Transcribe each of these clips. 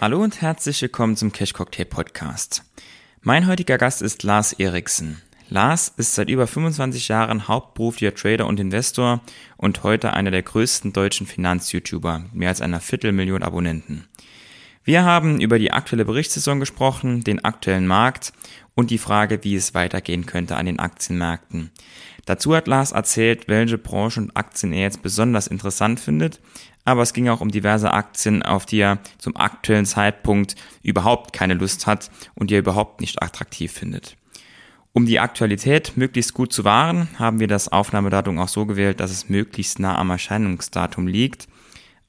Hallo und herzlich willkommen zum Cash Cocktail Podcast. Mein heutiger Gast ist Lars Eriksen. Lars ist seit über 25 Jahren hauptberuflicher Trader und Investor und heute einer der größten deutschen Finanz-YouTuber, mehr als einer Viertelmillion Abonnenten. Wir haben über die aktuelle Berichtssaison gesprochen, den aktuellen Markt und die Frage, wie es weitergehen könnte an den Aktienmärkten. Dazu hat Lars erzählt, welche Branchen und Aktien er jetzt besonders interessant findet, aber es ging auch um diverse Aktien, auf die er zum aktuellen Zeitpunkt überhaupt keine Lust hat und die er überhaupt nicht attraktiv findet. Um die Aktualität möglichst gut zu wahren, haben wir das Aufnahmedatum auch so gewählt, dass es möglichst nah am Erscheinungsdatum liegt.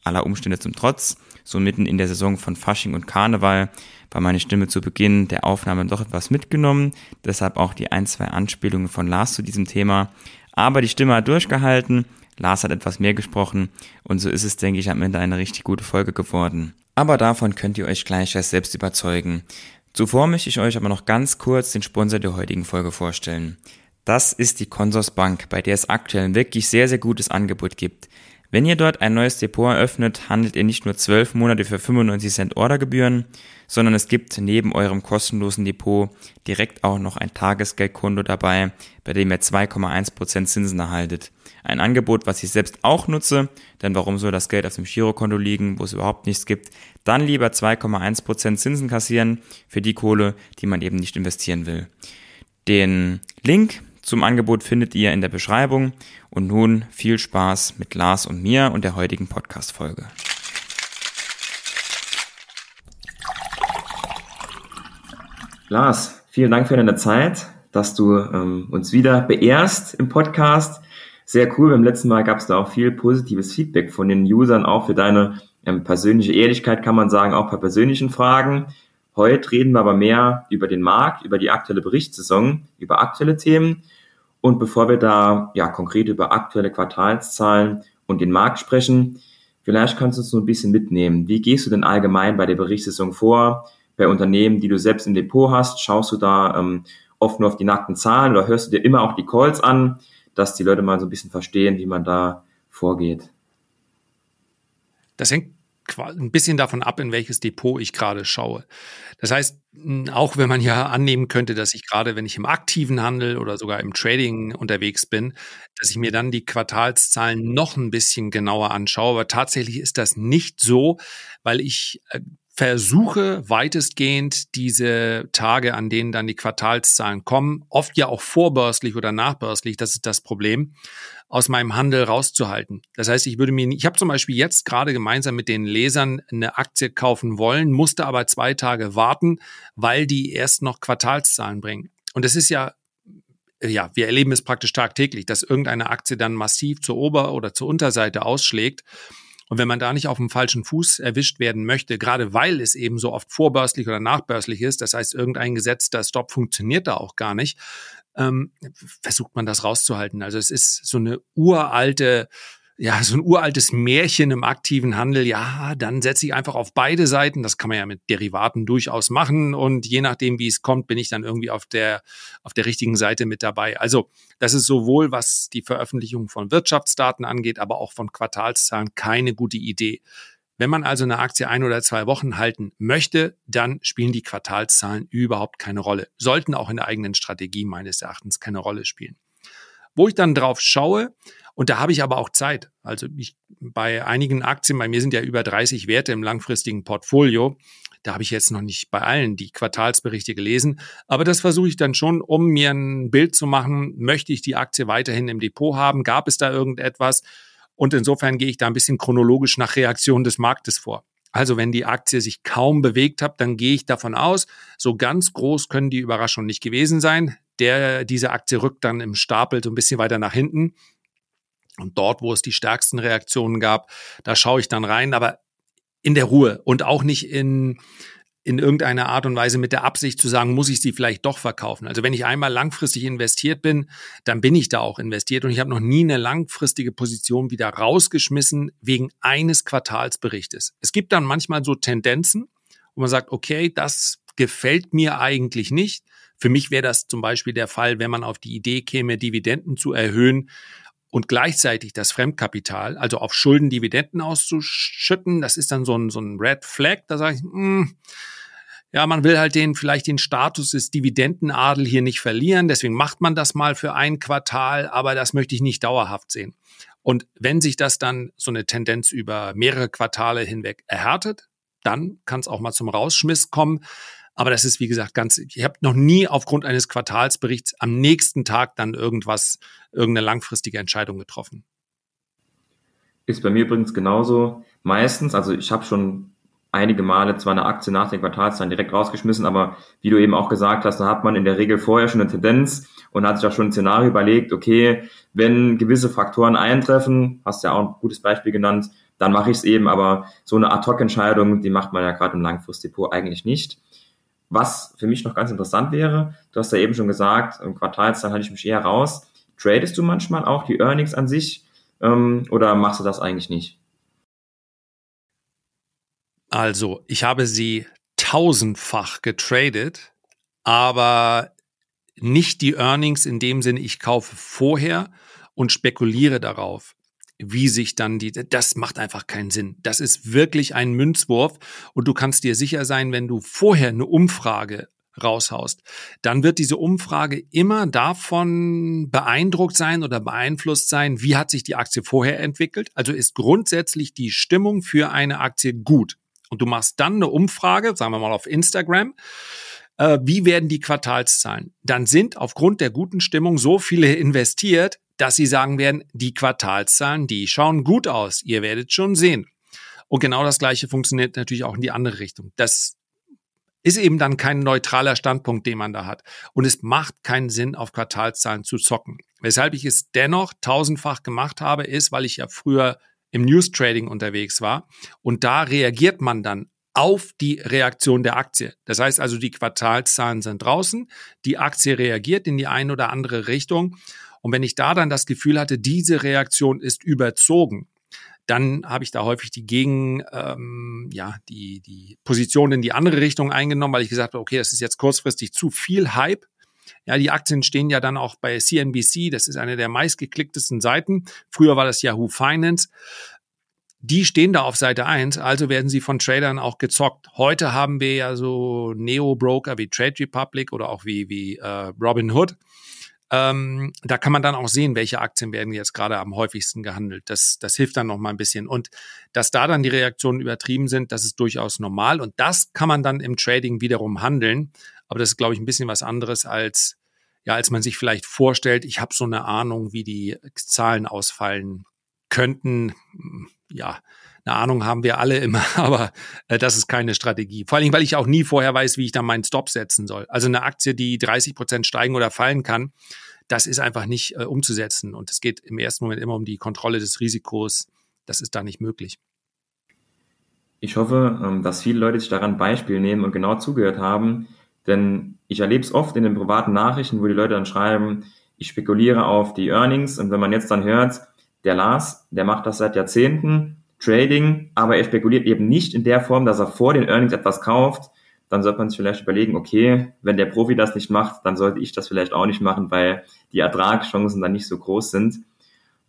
Aller Umstände zum Trotz, so mitten in der Saison von Fasching und Karneval, war meine Stimme zu Beginn der Aufnahme doch etwas mitgenommen, deshalb auch die ein, zwei Anspielungen von Lars zu diesem Thema. Aber die Stimme hat durchgehalten Lars hat etwas mehr gesprochen und so ist es, denke ich, am Ende eine richtig gute Folge geworden. Aber davon könnt ihr euch gleich erst selbst überzeugen. Zuvor möchte ich euch aber noch ganz kurz den Sponsor der heutigen Folge vorstellen. Das ist die Consorsbank, bei der es aktuell ein wirklich sehr, sehr gutes Angebot gibt. Wenn ihr dort ein neues Depot eröffnet, handelt ihr nicht nur 12 Monate für 95 Cent Ordergebühren, sondern es gibt neben eurem kostenlosen Depot direkt auch noch ein Tagesgeldkonto dabei, bei dem ihr 2,1% Zinsen erhaltet. Ein Angebot, was ich selbst auch nutze, denn warum soll das Geld auf dem Girokonto liegen, wo es überhaupt nichts gibt? Dann lieber 2,1% Zinsen kassieren für die Kohle, die man eben nicht investieren will. Den Link zum Angebot findet ihr in der Beschreibung. Und nun viel Spaß mit Lars und mir und der heutigen Podcast-Folge. Lars, vielen Dank für deine Zeit, dass du ähm, uns wieder beehrst im Podcast. Sehr cool. Beim letzten Mal gab es da auch viel positives Feedback von den Usern, auch für deine ähm, persönliche Ehrlichkeit, kann man sagen, auch bei persönlichen Fragen. Heute reden wir aber mehr über den Markt, über die aktuelle Berichtssaison, über aktuelle Themen. Und bevor wir da ja konkret über aktuelle Quartalszahlen und den Markt sprechen, vielleicht kannst du uns so ein bisschen mitnehmen. Wie gehst du denn allgemein bei der Berichtssaison vor? Bei Unternehmen, die du selbst im Depot hast, schaust du da ähm, oft nur auf die nackten Zahlen oder hörst du dir immer auch die Calls an, dass die Leute mal so ein bisschen verstehen, wie man da vorgeht? Das hängt ein bisschen davon ab, in welches Depot ich gerade schaue. Das heißt, auch wenn man ja annehmen könnte, dass ich gerade, wenn ich im aktiven Handel oder sogar im Trading unterwegs bin, dass ich mir dann die Quartalszahlen noch ein bisschen genauer anschaue. Aber tatsächlich ist das nicht so, weil ich äh, versuche weitestgehend diese Tage, an denen dann die Quartalszahlen kommen, oft ja auch vorbörslich oder nachbörslich, das ist das Problem, aus meinem Handel rauszuhalten. Das heißt, ich würde mir, ich habe zum Beispiel jetzt gerade gemeinsam mit den Lesern eine Aktie kaufen wollen, musste aber zwei Tage warten, weil die erst noch Quartalszahlen bringen. Und das ist ja ja, wir erleben es praktisch tagtäglich, dass irgendeine Aktie dann massiv zur Ober- oder zur Unterseite ausschlägt. Und wenn man da nicht auf dem falschen Fuß erwischt werden möchte, gerade weil es eben so oft vorbörslich oder nachbörslich ist, das heißt, irgendein gesetzter Stop funktioniert da auch gar nicht, ähm, versucht man das rauszuhalten. Also es ist so eine uralte ja, so ein uraltes Märchen im aktiven Handel, ja, dann setze ich einfach auf beide Seiten. Das kann man ja mit Derivaten durchaus machen. Und je nachdem, wie es kommt, bin ich dann irgendwie auf der, auf der richtigen Seite mit dabei. Also, das ist sowohl, was die Veröffentlichung von Wirtschaftsdaten angeht, aber auch von Quartalszahlen keine gute Idee. Wenn man also eine Aktie ein oder zwei Wochen halten möchte, dann spielen die Quartalszahlen überhaupt keine Rolle. Sollten auch in der eigenen Strategie meines Erachtens keine Rolle spielen. Wo ich dann drauf schaue, und da habe ich aber auch Zeit. Also ich, bei einigen Aktien, bei mir sind ja über 30 Werte im langfristigen Portfolio. Da habe ich jetzt noch nicht bei allen die Quartalsberichte gelesen. Aber das versuche ich dann schon, um mir ein Bild zu machen. Möchte ich die Aktie weiterhin im Depot haben? Gab es da irgendetwas? Und insofern gehe ich da ein bisschen chronologisch nach Reaktion des Marktes vor. Also wenn die Aktie sich kaum bewegt hat, dann gehe ich davon aus, so ganz groß können die Überraschungen nicht gewesen sein. Der, diese Aktie rückt dann im Stapel so ein bisschen weiter nach hinten. Und dort, wo es die stärksten Reaktionen gab, da schaue ich dann rein, aber in der Ruhe und auch nicht in, in irgendeiner Art und Weise mit der Absicht zu sagen, muss ich sie vielleicht doch verkaufen. Also wenn ich einmal langfristig investiert bin, dann bin ich da auch investiert und ich habe noch nie eine langfristige Position wieder rausgeschmissen wegen eines Quartalsberichtes. Es gibt dann manchmal so Tendenzen, wo man sagt, okay, das gefällt mir eigentlich nicht. Für mich wäre das zum Beispiel der Fall, wenn man auf die Idee käme, Dividenden zu erhöhen und gleichzeitig das Fremdkapital, also auf Schulden Dividenden auszuschütten, das ist dann so ein, so ein Red Flag. Da sage ich, mh, hm, ja, man will halt den vielleicht den Status des Dividendenadel hier nicht verlieren, deswegen macht man das mal für ein Quartal, aber das möchte ich nicht dauerhaft sehen. Und wenn sich das dann so eine Tendenz über mehrere Quartale hinweg erhärtet, dann kann es auch mal zum Rausschmiss kommen. Aber das ist, wie gesagt, ganz, ich habe noch nie aufgrund eines Quartalsberichts am nächsten Tag dann irgendwas, irgendeine langfristige Entscheidung getroffen. Ist bei mir übrigens genauso. Meistens, also ich habe schon einige Male zwar eine Aktie nach den Quartalszahlen direkt rausgeschmissen, aber wie du eben auch gesagt hast, da hat man in der Regel vorher schon eine Tendenz und hat sich auch schon ein Szenario überlegt, okay, wenn gewisse Faktoren eintreffen, hast ja auch ein gutes Beispiel genannt, dann mache ich es eben, aber so eine Ad-Hoc-Entscheidung, die macht man ja gerade im Langfristdepot eigentlich nicht. Was für mich noch ganz interessant wäre, du hast ja eben schon gesagt, im Quartalszahlen halte ich mich eher raus. Tradest du manchmal auch die Earnings an sich ähm, oder machst du das eigentlich nicht? Also, ich habe sie tausendfach getradet, aber nicht die Earnings in dem Sinne, ich kaufe vorher und spekuliere darauf, wie sich dann die, das macht einfach keinen Sinn. Das ist wirklich ein Münzwurf und du kannst dir sicher sein, wenn du vorher eine Umfrage raushaust, dann wird diese Umfrage immer davon beeindruckt sein oder beeinflusst sein, wie hat sich die Aktie vorher entwickelt. Also ist grundsätzlich die Stimmung für eine Aktie gut und du machst dann eine Umfrage, sagen wir mal auf Instagram, äh, wie werden die Quartalszahlen? Dann sind aufgrund der guten Stimmung so viele investiert, dass sie sagen werden, die Quartalszahlen, die schauen gut aus, ihr werdet schon sehen. Und genau das Gleiche funktioniert natürlich auch in die andere Richtung. Das ist eben dann kein neutraler Standpunkt, den man da hat. Und es macht keinen Sinn, auf Quartalszahlen zu zocken. Weshalb ich es dennoch tausendfach gemacht habe, ist, weil ich ja früher im News Trading unterwegs war. Und da reagiert man dann auf die Reaktion der Aktie. Das heißt also, die Quartalszahlen sind draußen, die Aktie reagiert in die eine oder andere Richtung. Und wenn ich da dann das Gefühl hatte, diese Reaktion ist überzogen, dann habe ich da häufig die Gegen, ähm, ja, die, die Position in die andere Richtung eingenommen, weil ich gesagt habe, okay, das ist jetzt kurzfristig zu viel Hype. Ja, die Aktien stehen ja dann auch bei CNBC, das ist eine der meistgeklicktesten Seiten. Früher war das Yahoo Finance. Die stehen da auf Seite 1, also werden sie von Tradern auch gezockt. Heute haben wir ja so Neo-Broker wie Trade Republic oder auch wie, wie äh, Robin Hood. Ähm, da kann man dann auch sehen, welche Aktien werden jetzt gerade am häufigsten gehandelt. Das, das hilft dann noch mal ein bisschen. Und dass da dann die Reaktionen übertrieben sind, das ist durchaus normal. Und das kann man dann im Trading wiederum handeln. Aber das ist, glaube ich, ein bisschen was anderes als, ja, als man sich vielleicht vorstellt. Ich habe so eine Ahnung, wie die Zahlen ausfallen könnten. Ja, eine Ahnung haben wir alle immer, aber äh, das ist keine Strategie. Vor allem, weil ich auch nie vorher weiß, wie ich dann meinen Stop setzen soll. Also eine Aktie, die 30 Prozent steigen oder fallen kann, das ist einfach nicht äh, umzusetzen. Und es geht im ersten Moment immer um die Kontrolle des Risikos. Das ist da nicht möglich. Ich hoffe, ähm, dass viele Leute sich daran Beispiel nehmen und genau zugehört haben, denn ich erlebe es oft in den privaten Nachrichten, wo die Leute dann schreiben, ich spekuliere auf die Earnings und wenn man jetzt dann hört, der Lars, der macht das seit Jahrzehnten, Trading, aber er spekuliert eben nicht in der Form, dass er vor den Earnings etwas kauft, dann sollte man sich vielleicht überlegen, okay, wenn der Profi das nicht macht, dann sollte ich das vielleicht auch nicht machen, weil die Ertragschancen dann nicht so groß sind.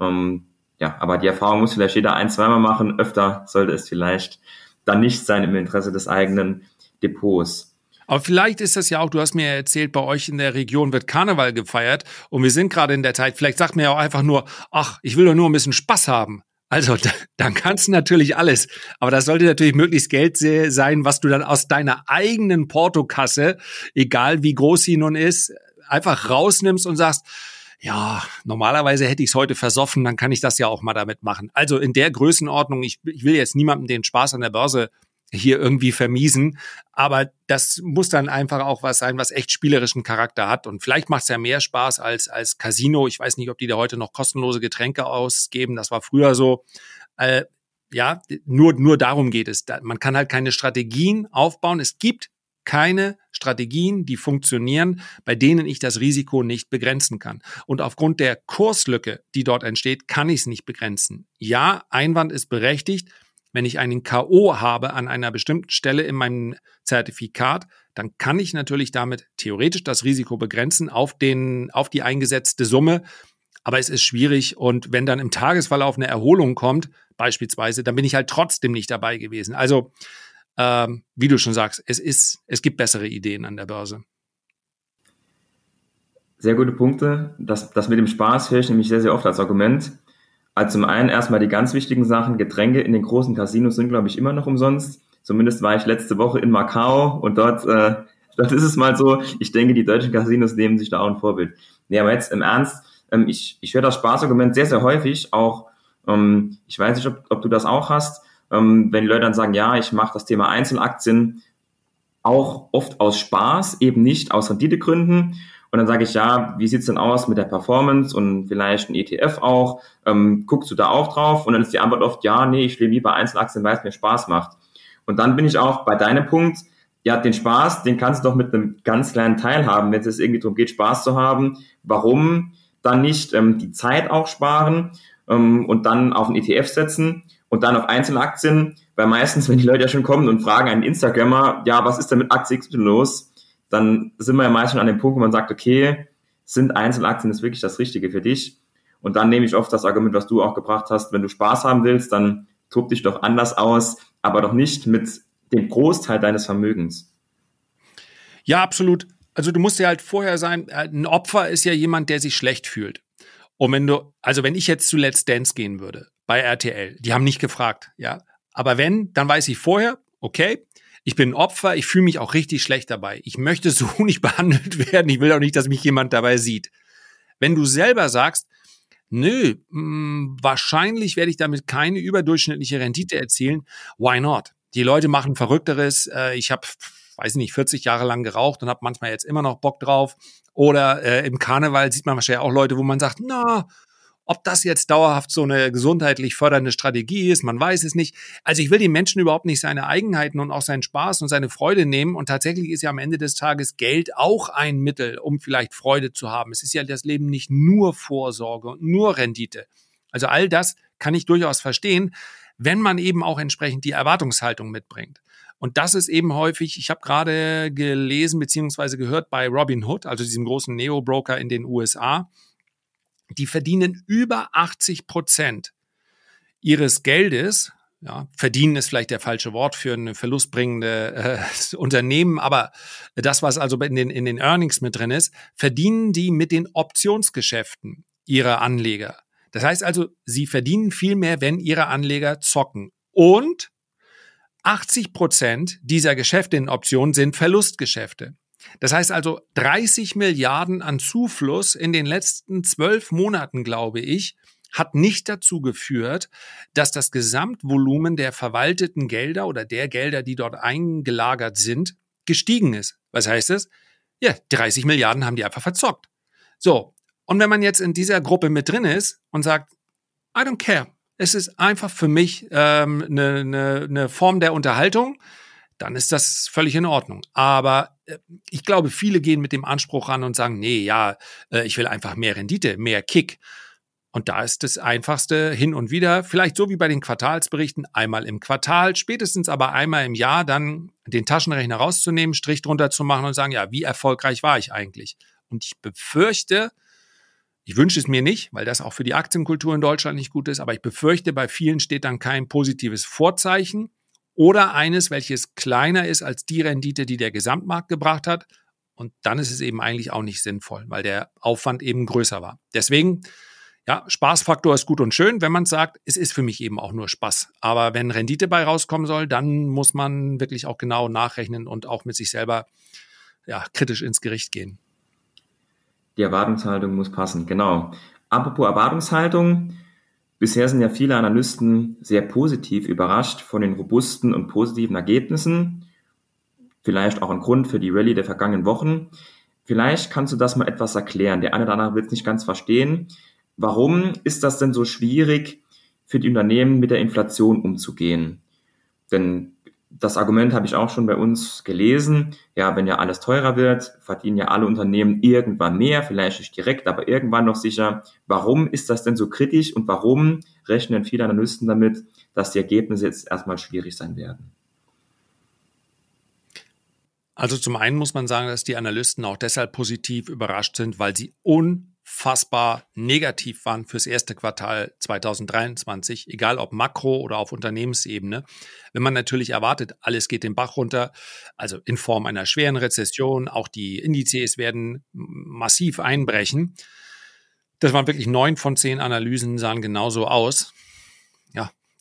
Ähm, ja, aber die Erfahrung muss vielleicht jeder ein, zweimal machen. Öfter sollte es vielleicht dann nicht sein im Interesse des eigenen Depots. Aber vielleicht ist das ja auch, du hast mir erzählt, bei euch in der Region wird Karneval gefeiert und wir sind gerade in der Zeit, vielleicht sagt mir ja auch einfach nur, ach, ich will doch nur ein bisschen Spaß haben. Also, dann kannst du natürlich alles. Aber das sollte natürlich möglichst Geld sein, was du dann aus deiner eigenen Portokasse, egal wie groß sie nun ist, einfach rausnimmst und sagst, ja, normalerweise hätte ich es heute versoffen, dann kann ich das ja auch mal damit machen. Also in der Größenordnung, ich, ich will jetzt niemandem den Spaß an der Börse hier irgendwie vermiesen. Aber das muss dann einfach auch was sein, was echt spielerischen Charakter hat. Und vielleicht macht es ja mehr Spaß als, als Casino. Ich weiß nicht, ob die da heute noch kostenlose Getränke ausgeben. Das war früher so. Äh, ja, nur, nur darum geht es. Man kann halt keine Strategien aufbauen. Es gibt keine Strategien, die funktionieren, bei denen ich das Risiko nicht begrenzen kann. Und aufgrund der Kurslücke, die dort entsteht, kann ich es nicht begrenzen. Ja, Einwand ist berechtigt. Wenn ich einen KO habe an einer bestimmten Stelle in meinem Zertifikat, dann kann ich natürlich damit theoretisch das Risiko begrenzen auf den, auf die eingesetzte Summe. Aber es ist schwierig und wenn dann im Tagesverlauf eine Erholung kommt, beispielsweise, dann bin ich halt trotzdem nicht dabei gewesen. Also, ähm, wie du schon sagst, es ist, es gibt bessere Ideen an der Börse. Sehr gute Punkte. Das, das mit dem Spaß höre ich nämlich sehr, sehr oft als Argument. Also zum einen erstmal die ganz wichtigen Sachen. Getränke in den großen Casinos sind, glaube ich, immer noch umsonst. Zumindest war ich letzte Woche in Macau und dort, äh, dort ist es mal so. Ich denke, die deutschen Casinos nehmen sich da auch ein Vorbild. Nee, aber jetzt im Ernst, ähm, ich, ich höre das Spaßargument sehr, sehr häufig. Auch, ähm, ich weiß nicht, ob, ob du das auch hast, ähm, wenn die Leute dann sagen, ja, ich mache das Thema Einzelaktien auch oft aus Spaß, eben nicht aus Renditegründen. Und dann sage ich, ja, wie sieht's denn aus mit der Performance und vielleicht ein ETF auch? Ähm, guckst du da auch drauf? Und dann ist die Antwort oft, ja, nee, ich stehe lieber Einzelaktien, weil es mir Spaß macht. Und dann bin ich auch bei deinem Punkt, ja, den Spaß, den kannst du doch mit einem ganz kleinen Teil haben, wenn es irgendwie darum geht, Spaß zu haben. Warum dann nicht ähm, die Zeit auch sparen ähm, und dann auf einen ETF setzen und dann auf Einzelaktien? Weil meistens, wenn die Leute ja schon kommen und fragen einen Instagrammer, ja, was ist denn mit Aktie XY los? Dann sind wir ja meist schon an dem Punkt, wo man sagt, okay, sind Einzelaktien das wirklich das Richtige für dich? Und dann nehme ich oft das Argument, was du auch gebracht hast, wenn du Spaß haben willst, dann tob dich doch anders aus, aber doch nicht mit dem Großteil deines Vermögens. Ja, absolut. Also du musst ja halt vorher sein, äh, ein Opfer ist ja jemand, der sich schlecht fühlt. Und wenn du, also wenn ich jetzt zu Let's Dance gehen würde, bei RTL, die haben nicht gefragt, ja. Aber wenn, dann weiß ich vorher, okay, ich bin Opfer, ich fühle mich auch richtig schlecht dabei. Ich möchte so nicht behandelt werden, ich will auch nicht, dass mich jemand dabei sieht. Wenn du selber sagst, nö, mh, hm, wahrscheinlich werde ich damit keine überdurchschnittliche Rendite erzielen, why not? Die Leute machen Verrückteres. Äh, ich habe, weiß nicht, 40 Jahre lang geraucht und habe manchmal jetzt immer noch Bock drauf. Oder äh, im Karneval sieht man wahrscheinlich auch Leute, wo man sagt, na, ob das jetzt dauerhaft so eine gesundheitlich fördernde Strategie ist, man weiß es nicht. Also ich will den Menschen überhaupt nicht seine Eigenheiten und auch seinen Spaß und seine Freude nehmen. Und tatsächlich ist ja am Ende des Tages Geld auch ein Mittel, um vielleicht Freude zu haben. Es ist ja das Leben nicht nur Vorsorge und nur Rendite. Also all das kann ich durchaus verstehen, wenn man eben auch entsprechend die Erwartungshaltung mitbringt. Und das ist eben häufig, ich habe gerade gelesen bzw. gehört bei Robinhood, also diesem großen Neo-Broker in den USA, die verdienen über 80 Prozent ihres Geldes. Ja, verdienen ist vielleicht der falsche Wort für eine verlustbringende äh, Unternehmen, aber das, was also in den, in den Earnings mit drin ist, verdienen die mit den Optionsgeschäften ihrer Anleger. Das heißt also, sie verdienen viel mehr, wenn ihre Anleger zocken. Und 80 Prozent dieser Geschäfte in Optionen sind Verlustgeschäfte. Das heißt also 30 Milliarden an Zufluss in den letzten zwölf Monaten, glaube ich, hat nicht dazu geführt, dass das Gesamtvolumen der verwalteten Gelder oder der Gelder, die dort eingelagert sind, gestiegen ist. Was heißt das? Ja, 30 Milliarden haben die einfach verzockt. So. Und wenn man jetzt in dieser Gruppe mit drin ist und sagt, I don't care. Es ist einfach für mich ähm, eine, eine, eine Form der Unterhaltung dann ist das völlig in Ordnung. Aber ich glaube, viele gehen mit dem Anspruch ran und sagen, nee, ja, äh, ich will einfach mehr Rendite, mehr Kick. Und da ist das Einfachste hin und wieder, vielleicht so wie bei den Quartalsberichten, einmal im Quartal, spätestens aber einmal im Jahr dann den Taschenrechner rauszunehmen, Strich drunter zu machen und sagen, ja, wie erfolgreich war ich eigentlich? Und ich befürchte, ich wünsche es mir nicht, weil das auch für die Aktienkultur in Deutschland nicht gut ist, aber ich befürchte, bei vielen steht dann kein positives Vorzeichen oder eines, welches kleiner ist als die Rendite, die der Gesamtmarkt gebracht hat. Und dann ist es eben eigentlich auch nicht sinnvoll, weil der Aufwand eben größer war. Deswegen, ja, Spaßfaktor ist gut und schön, wenn man sagt, es ist für mich eben auch nur Spaß. Aber wenn Rendite bei rauskommen soll, dann muss man wirklich auch genau nachrechnen und auch mit sich selber ja, kritisch ins Gericht gehen. Die Erwartungshaltung muss passen, genau. Apropos Erwartungshaltung, Bisher sind ja viele Analysten sehr positiv überrascht von den robusten und positiven Ergebnissen. Vielleicht auch ein Grund für die Rallye der vergangenen Wochen. Vielleicht kannst du das mal etwas erklären. Der eine oder andere wird es nicht ganz verstehen. Warum ist das denn so schwierig für die Unternehmen mit der Inflation umzugehen? Denn das Argument habe ich auch schon bei uns gelesen. Ja, wenn ja alles teurer wird, verdienen ja alle Unternehmen irgendwann mehr, vielleicht nicht direkt, aber irgendwann noch sicher. Warum ist das denn so kritisch und warum rechnen viele Analysten damit, dass die Ergebnisse jetzt erstmal schwierig sein werden? Also zum einen muss man sagen, dass die Analysten auch deshalb positiv überrascht sind, weil sie un unfassbar negativ waren fürs erste Quartal 2023, egal ob Makro oder auf Unternehmensebene. Wenn man natürlich erwartet, alles geht den Bach runter, also in Form einer schweren Rezession, auch die Indizes werden massiv einbrechen. Das waren wirklich neun von zehn Analysen, sahen genauso aus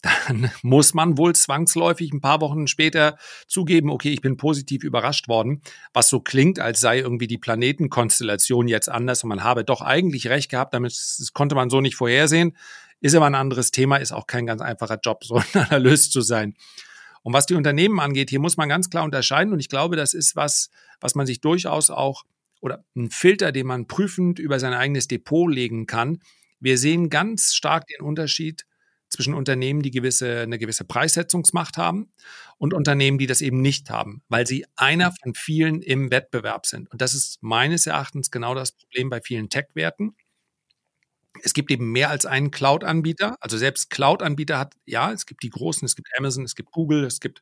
dann muss man wohl zwangsläufig ein paar Wochen später zugeben, okay, ich bin positiv überrascht worden, was so klingt, als sei irgendwie die Planetenkonstellation jetzt anders und man habe doch eigentlich recht gehabt, damit konnte man so nicht vorhersehen. Ist aber ein anderes Thema, ist auch kein ganz einfacher Job, so ein Analyst zu sein. Und was die Unternehmen angeht, hier muss man ganz klar unterscheiden und ich glaube, das ist was, was man sich durchaus auch oder ein Filter, den man prüfend über sein eigenes Depot legen kann. Wir sehen ganz stark den Unterschied zwischen Unternehmen, die gewisse, eine gewisse Preissetzungsmacht haben und Unternehmen, die das eben nicht haben, weil sie einer von vielen im Wettbewerb sind. Und das ist meines Erachtens genau das Problem bei vielen Tech-Werten. Es gibt eben mehr als einen Cloud-Anbieter. Also selbst Cloud-Anbieter hat, ja, es gibt die großen, es gibt Amazon, es gibt Google, es gibt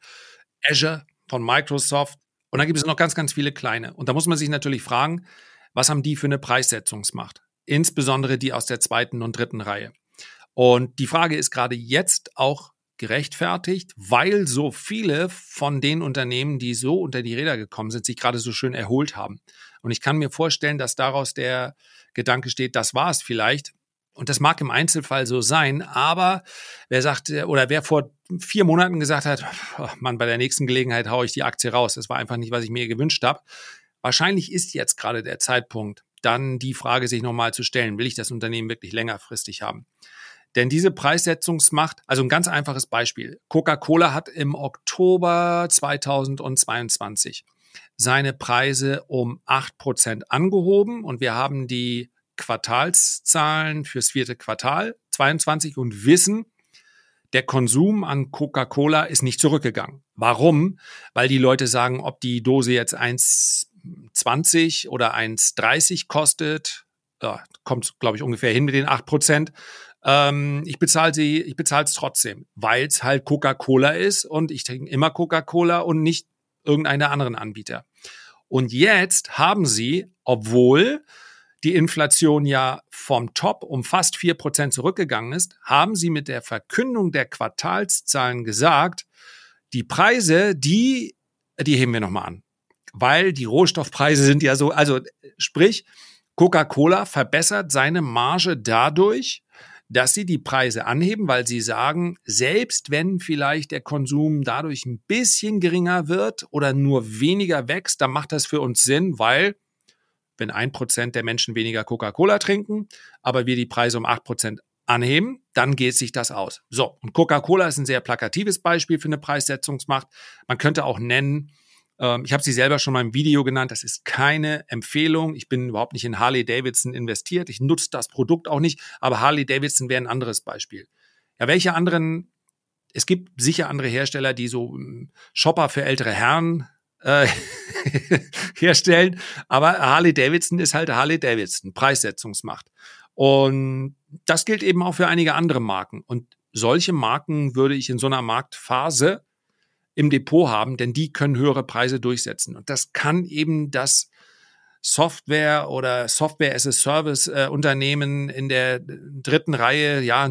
Azure von Microsoft. Und dann gibt es noch ganz, ganz viele kleine. Und da muss man sich natürlich fragen, was haben die für eine Preissetzungsmacht? Insbesondere die aus der zweiten und dritten Reihe. Und die Frage ist gerade jetzt auch gerechtfertigt, weil so viele von den Unternehmen, die so unter die Räder gekommen sind, sich gerade so schön erholt haben. Und ich kann mir vorstellen, dass daraus der Gedanke steht, das war es vielleicht. Und das mag im Einzelfall so sein, aber wer sagt, oder wer vor vier Monaten gesagt hat, Mann, bei der nächsten Gelegenheit haue ich die Aktie raus, das war einfach nicht, was ich mir gewünscht habe. Wahrscheinlich ist jetzt gerade der Zeitpunkt, dann die Frage sich nochmal zu stellen, will ich das Unternehmen wirklich längerfristig haben? Denn diese Preissetzungsmacht, also ein ganz einfaches Beispiel. Coca-Cola hat im Oktober 2022 seine Preise um acht Prozent angehoben und wir haben die Quartalszahlen fürs vierte Quartal 22 und wissen, der Konsum an Coca-Cola ist nicht zurückgegangen. Warum? Weil die Leute sagen, ob die Dose jetzt 1,20 oder 1,30 kostet, ja, kommt, glaube ich, ungefähr hin mit den acht Prozent. Ähm, ich bezahle sie, ich bezahle es trotzdem, weil es halt Coca-Cola ist und ich trinke immer Coca-Cola und nicht irgendeine anderen Anbieter. Und jetzt haben sie, obwohl die Inflation ja vom Top um fast vier Prozent zurückgegangen ist, haben sie mit der Verkündung der Quartalszahlen gesagt, die Preise, die, die heben wir nochmal an. Weil die Rohstoffpreise sind ja so, also sprich, Coca-Cola verbessert seine Marge dadurch, dass sie die Preise anheben, weil sie sagen, selbst wenn vielleicht der Konsum dadurch ein bisschen geringer wird oder nur weniger wächst, dann macht das für uns Sinn, weil wenn ein Prozent der Menschen weniger Coca-Cola trinken, aber wir die Preise um acht Prozent anheben, dann geht sich das aus. So, und Coca-Cola ist ein sehr plakatives Beispiel für eine Preissetzungsmacht. Man könnte auch nennen, ähm, ich habe sie selber schon mal im Video genannt. Das ist keine Empfehlung. Ich bin überhaupt nicht in Harley Davidson investiert. Ich nutze das Produkt auch nicht. Aber Harley Davidson wäre ein anderes Beispiel. Ja, welche anderen? Es gibt sicher andere Hersteller, die so ähm, Shopper für ältere Herren äh, herstellen. Aber Harley Davidson ist halt Harley Davidson, Preissetzungsmacht. Und das gilt eben auch für einige andere Marken. Und solche Marken würde ich in so einer Marktphase im Depot haben, denn die können höhere Preise durchsetzen. Und das kann eben das Software oder Software as a Service äh, Unternehmen in der dritten Reihe, ja,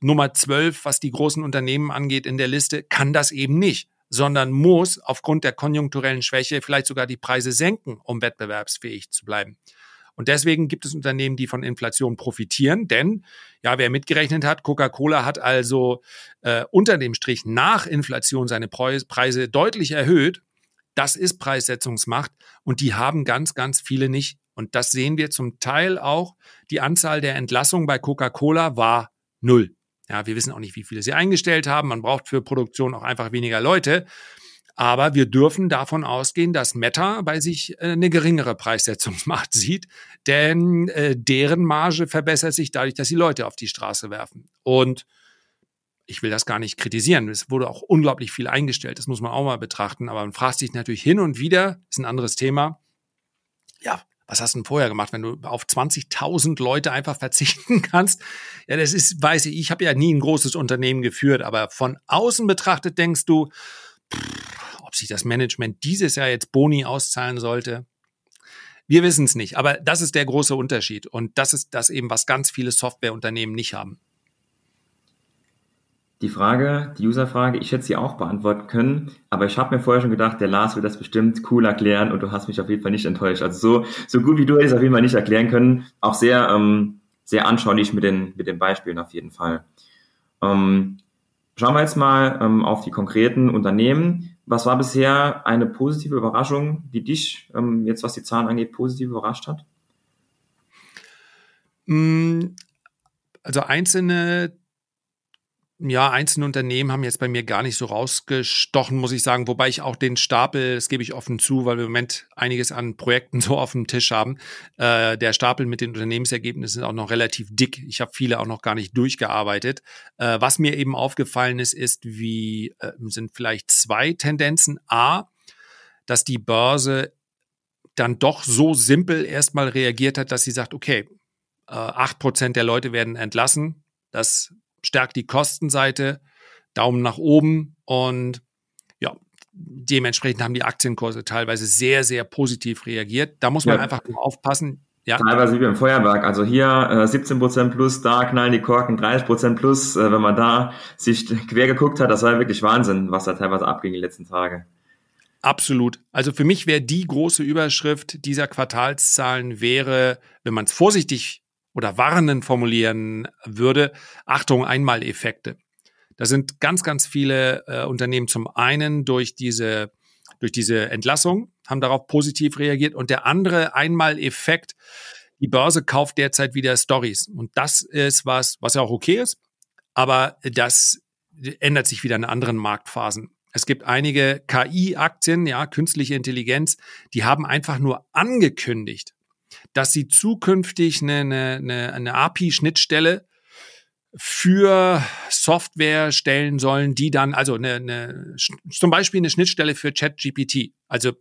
Nummer 12, was die großen Unternehmen angeht in der Liste, kann das eben nicht, sondern muss aufgrund der konjunkturellen Schwäche vielleicht sogar die Preise senken, um wettbewerbsfähig zu bleiben. Und deswegen gibt es Unternehmen, die von Inflation profitieren, denn ja, wer mitgerechnet hat, Coca-Cola hat also äh, unter dem Strich nach Inflation seine Preise deutlich erhöht. Das ist Preissetzungsmacht und die haben ganz, ganz viele nicht. Und das sehen wir zum Teil auch. Die Anzahl der Entlassungen bei Coca-Cola war null. Ja, wir wissen auch nicht, wie viele sie eingestellt haben. Man braucht für Produktion auch einfach weniger Leute. Aber wir dürfen davon ausgehen, dass Meta bei sich äh, eine geringere Preissetzungsmacht sieht, denn äh, deren Marge verbessert sich dadurch, dass sie Leute auf die Straße werfen. Und ich will das gar nicht kritisieren. Es wurde auch unglaublich viel eingestellt. Das muss man auch mal betrachten. Aber man fragt sich natürlich hin und wieder, ist ein anderes Thema. Ja, was hast du denn vorher gemacht, wenn du auf 20.000 Leute einfach verzichten kannst? Ja, das ist, weiß ich, ich habe ja nie ein großes Unternehmen geführt, aber von außen betrachtet denkst du, ob sich das Management dieses Jahr jetzt Boni auszahlen sollte. Wir wissen es nicht, aber das ist der große Unterschied. Und das ist das eben, was ganz viele Softwareunternehmen nicht haben. Die Frage, die Userfrage, ich hätte sie auch beantworten können, aber ich habe mir vorher schon gedacht, der Lars will das bestimmt cool erklären und du hast mich auf jeden Fall nicht enttäuscht. Also so, so gut wie du hättest auf jeden Fall nicht erklären können. Auch sehr, ähm, sehr anschaulich mit den, mit den Beispielen auf jeden Fall. Ähm, schauen wir jetzt mal ähm, auf die konkreten Unternehmen. Was war bisher eine positive Überraschung, die dich ähm, jetzt, was die Zahlen angeht, positiv überrascht hat? Mm, also einzelne ja, einzelne Unternehmen haben jetzt bei mir gar nicht so rausgestochen, muss ich sagen, wobei ich auch den Stapel, das gebe ich offen zu, weil wir im Moment einiges an Projekten so auf dem Tisch haben. Äh, der Stapel mit den Unternehmensergebnissen ist auch noch relativ dick. Ich habe viele auch noch gar nicht durchgearbeitet. Äh, was mir eben aufgefallen ist, ist, wie äh, sind vielleicht zwei Tendenzen. A, dass die Börse dann doch so simpel erstmal reagiert hat, dass sie sagt, okay, äh, acht Prozent der Leute werden entlassen. Das stärkt die Kostenseite, Daumen nach oben und ja, dementsprechend haben die Aktienkurse teilweise sehr, sehr positiv reagiert. Da muss man ja. einfach aufpassen. Ja. Teilweise wie beim Feuerwerk. Also hier äh, 17% plus, da knallen die Korken 30% plus. Äh, wenn man da sich quer geguckt hat, das war wirklich Wahnsinn, was da teilweise abging die letzten Tage. Absolut. Also für mich wäre die große Überschrift dieser Quartalszahlen wäre, wenn man es vorsichtig oder warnend formulieren würde, Achtung, Einmaleffekte. Da sind ganz, ganz viele äh, Unternehmen zum einen durch diese, durch diese Entlassung, haben darauf positiv reagiert und der andere Einmaleffekt, die Börse kauft derzeit wieder Stories und das ist was, was ja auch okay ist, aber das ändert sich wieder in anderen Marktphasen. Es gibt einige KI-Aktien, ja, künstliche Intelligenz, die haben einfach nur angekündigt, dass sie zukünftig eine, eine, eine API-Schnittstelle für Software stellen sollen, die dann, also eine, eine, zum Beispiel eine Schnittstelle für ChatGPT, also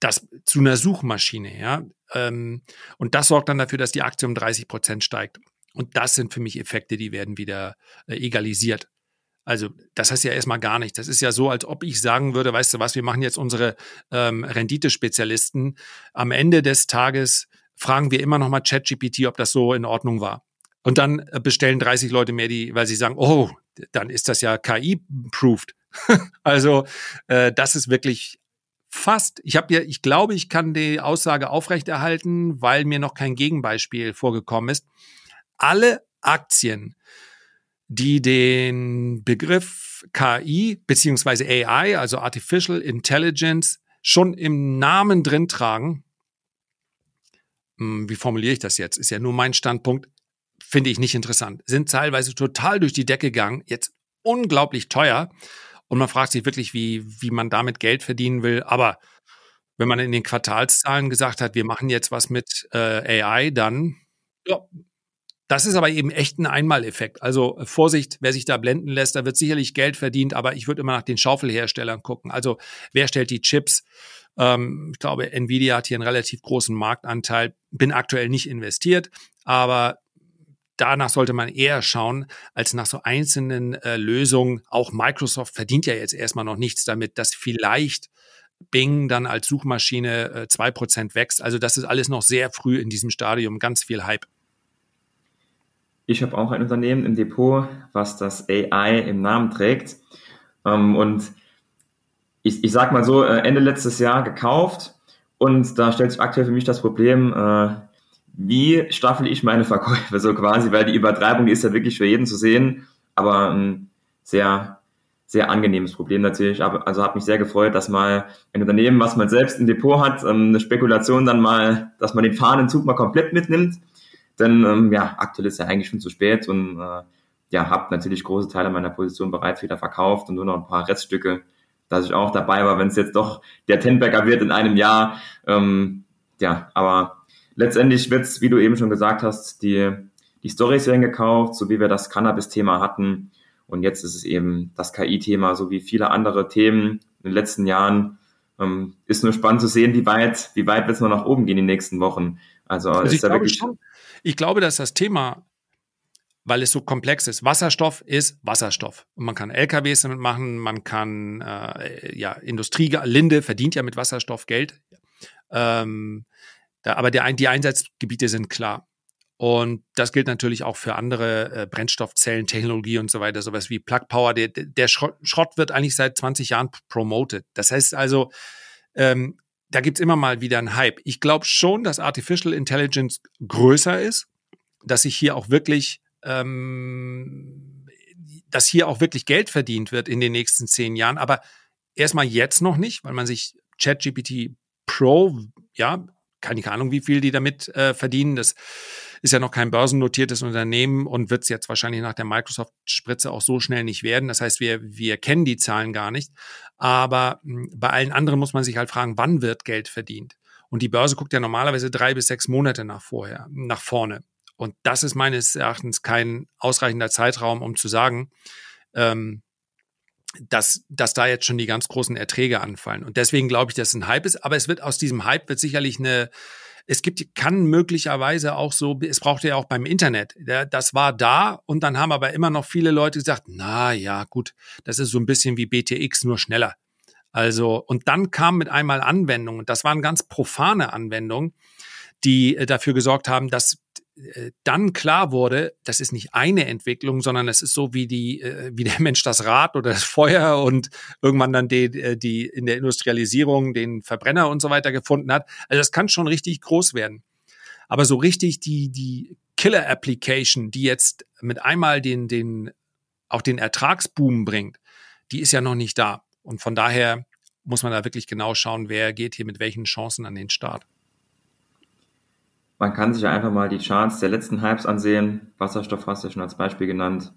das zu einer Suchmaschine, ja. Ähm, und das sorgt dann dafür, dass die Aktie um 30 Prozent steigt. Und das sind für mich Effekte, die werden wieder äh, egalisiert. Also das heißt ja erstmal gar nichts. Das ist ja so, als ob ich sagen würde, weißt du was, wir machen jetzt unsere ähm, Renditespezialisten. Am Ende des Tages fragen wir immer noch mal ChatGPT, ob das so in Ordnung war. Und dann äh, bestellen 30 Leute mehr, die, weil sie sagen, oh, dann ist das ja KI-proofed. also äh, das ist wirklich fast. Ich habe ja, ich glaube, ich kann die Aussage aufrechterhalten, weil mir noch kein Gegenbeispiel vorgekommen ist. Alle Aktien, die den Begriff KI beziehungsweise AI, also Artificial Intelligence, schon im Namen drin tragen. Hm, wie formuliere ich das jetzt? Ist ja nur mein Standpunkt. Finde ich nicht interessant. Sind teilweise total durch die Decke gegangen, jetzt unglaublich teuer. Und man fragt sich wirklich, wie, wie man damit Geld verdienen will. Aber wenn man in den Quartalszahlen gesagt hat, wir machen jetzt was mit äh, AI, dann ja, das ist aber eben echt ein Einmaleffekt. Also äh, Vorsicht, wer sich da blenden lässt, da wird sicherlich Geld verdient, aber ich würde immer nach den Schaufelherstellern gucken. Also wer stellt die Chips? Ähm, ich glaube, Nvidia hat hier einen relativ großen Marktanteil. Bin aktuell nicht investiert, aber danach sollte man eher schauen, als nach so einzelnen äh, Lösungen. Auch Microsoft verdient ja jetzt erstmal noch nichts damit, dass vielleicht Bing dann als Suchmaschine zwei äh, Prozent wächst. Also das ist alles noch sehr früh in diesem Stadium, ganz viel Hype. Ich habe auch ein Unternehmen im Depot, was das AI im Namen trägt. Ähm, und ich, ich sag mal so, äh, Ende letztes Jahr gekauft. Und da stellt sich aktuell für mich das Problem, äh, wie staffel ich meine Verkäufe so quasi, weil die Übertreibung, die ist ja wirklich für jeden zu sehen, aber ein sehr, sehr angenehmes Problem natürlich. Also hat mich sehr gefreut, dass mal ein Unternehmen, was man selbst im Depot hat, ähm, eine Spekulation dann mal, dass man den Fahnenzug mal komplett mitnimmt denn ähm, ja, aktuell ist ja eigentlich schon zu spät und äh, ja, habe natürlich große Teile meiner Position bereits wieder verkauft und nur noch ein paar Reststücke, dass ich auch dabei war, wenn es jetzt doch der Tenbagger wird in einem Jahr. Ähm, ja, aber letztendlich wird's, wie du eben schon gesagt hast, die, die Storys werden gekauft, so wie wir das Cannabis-Thema hatten. Und jetzt ist es eben das KI-Thema, so wie viele andere Themen in den letzten Jahren. Ähm, ist nur spannend zu sehen, wie weit, wie weit wird es noch nach oben gehen in den nächsten Wochen. Also, also ist da wirklich. Schon, ich glaube, dass das Thema, weil es so komplex ist, Wasserstoff ist Wasserstoff. Und man kann LKWs damit machen, man kann, äh, ja, Industrie, Linde verdient ja mit Wasserstoff Geld. Ähm, da, aber der, die Einsatzgebiete sind klar. Und das gilt natürlich auch für andere äh, Brennstoffzellentechnologie und so weiter, sowas wie Plug Power. Der, der Schrott wird eigentlich seit 20 Jahren promoted. Das heißt also, ähm, da gibt's immer mal wieder einen Hype. Ich glaube schon, dass Artificial Intelligence größer ist, dass sich hier auch wirklich, ähm, dass hier auch wirklich Geld verdient wird in den nächsten zehn Jahren. Aber erstmal jetzt noch nicht, weil man sich ChatGPT Pro, ja, keine Ahnung, wie viel die damit äh, verdienen. Das ist ja noch kein börsennotiertes Unternehmen und wird es jetzt wahrscheinlich nach der Microsoft-Spritze auch so schnell nicht werden. Das heißt, wir, wir kennen die Zahlen gar nicht. Aber hm, bei allen anderen muss man sich halt fragen, wann wird Geld verdient? Und die Börse guckt ja normalerweise drei bis sechs Monate nach vorher, nach vorne. Und das ist meines Erachtens kein ausreichender Zeitraum, um zu sagen, ähm, dass, dass da jetzt schon die ganz großen Erträge anfallen. Und deswegen glaube ich, dass es ein Hype ist. Aber es wird aus diesem Hype wird sicherlich eine, es gibt, kann möglicherweise auch so, es brauchte ja auch beim Internet. Das war da und dann haben aber immer noch viele Leute gesagt, na ja, gut, das ist so ein bisschen wie BTX, nur schneller. Also, und dann kam mit einmal Anwendungen, das waren ganz profane Anwendungen, die äh, dafür gesorgt haben, dass dann klar wurde, das ist nicht eine Entwicklung, sondern es ist so wie die, äh, wie der Mensch das Rad oder das Feuer und irgendwann dann die, äh, die in der Industrialisierung den Verbrenner und so weiter gefunden hat. Also das kann schon richtig groß werden. Aber so richtig die, die Killer-Application, die jetzt mit einmal den, den, auch den Ertragsboom bringt, die ist ja noch nicht da. Und von daher muss man da wirklich genau schauen, wer geht hier mit welchen Chancen an den Start. Man kann sich ja einfach mal die Charts der letzten Hypes ansehen. Wasserstoff hast du ja schon als Beispiel genannt.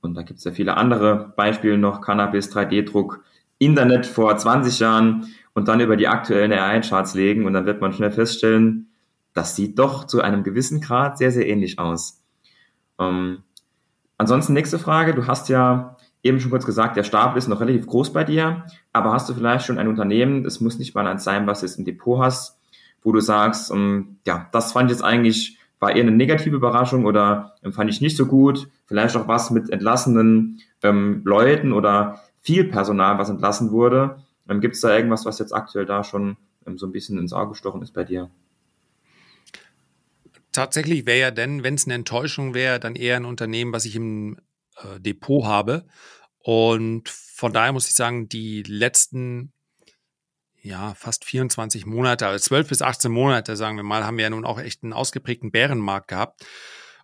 Und da gibt es ja viele andere Beispiele noch. Cannabis, 3D-Druck, Internet vor 20 Jahren und dann über die aktuellen AI-Charts legen. Und dann wird man schnell feststellen, das sieht doch zu einem gewissen Grad sehr, sehr ähnlich aus. Ähm, ansonsten nächste Frage. Du hast ja eben schon kurz gesagt, der Stapel ist noch relativ groß bei dir. Aber hast du vielleicht schon ein Unternehmen, es muss nicht mal eins sein, was du jetzt im Depot hast, wo du sagst, ähm, ja, das fand ich jetzt eigentlich, war eher eine negative Überraschung oder ähm, fand ich nicht so gut. Vielleicht auch was mit entlassenen ähm, Leuten oder viel Personal, was entlassen wurde. Ähm, Gibt es da irgendwas, was jetzt aktuell da schon ähm, so ein bisschen ins Auge gestochen ist bei dir? Tatsächlich wäre ja denn, wenn es eine Enttäuschung wäre, dann eher ein Unternehmen, was ich im äh, Depot habe. Und von daher muss ich sagen, die letzten ja, fast 24 Monate, also 12 bis 18 Monate, sagen wir mal, haben wir ja nun auch echt einen ausgeprägten Bärenmarkt gehabt.